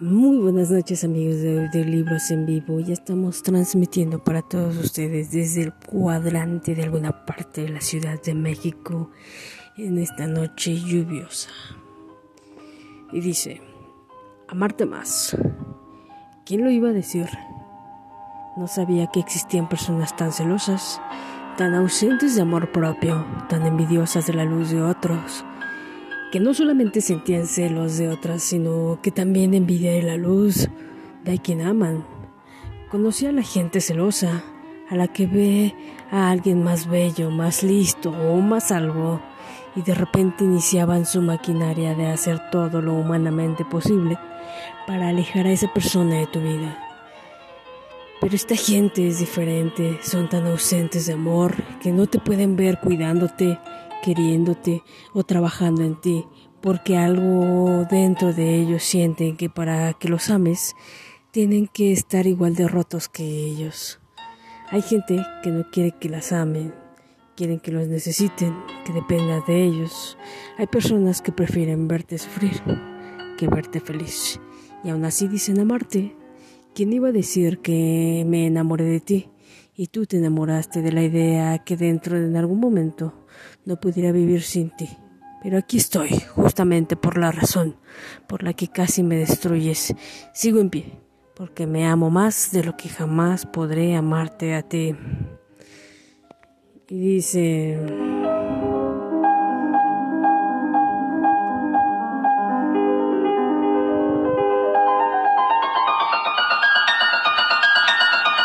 Muy buenas noches amigos de, de, Libros en Vivo. Ya estamos transmitiendo para todos ustedes desde el cuadrante de alguna parte de la Ciudad de México en esta noche lluviosa. Y dice, amarte más. ¿Quién lo iba a decir? No sabía que existían personas tan celosas, tan ausentes de amor propio, tan envidiosas de la luz de otros que no solamente sentían celos de otras, sino que también envidia de la luz de quien aman. Conocí a la gente celosa, a la que ve a alguien más bello, más listo o más algo, y de repente iniciaban su maquinaria de hacer todo lo humanamente posible para alejar a esa persona de tu vida. Pero esta gente es diferente, son tan ausentes de amor que no te pueden ver cuidándote queriéndote o trabajando en ti, porque algo dentro de ellos sienten que para que los ames tienen que estar igual de rotos que ellos. Hay gente que no quiere que las amen, quieren que los necesiten, que dependan de ellos. Hay personas que prefieren verte sufrir que verte feliz. Y aún así dicen amarte. ¿Quién iba a decir que me enamoré de ti? Y tú te enamoraste de la idea que dentro de algún momento no pudiera vivir sin ti. Pero aquí estoy, justamente por la razón por la que casi me destruyes. Sigo en pie, porque me amo más de lo que jamás podré amarte a ti. Y dice...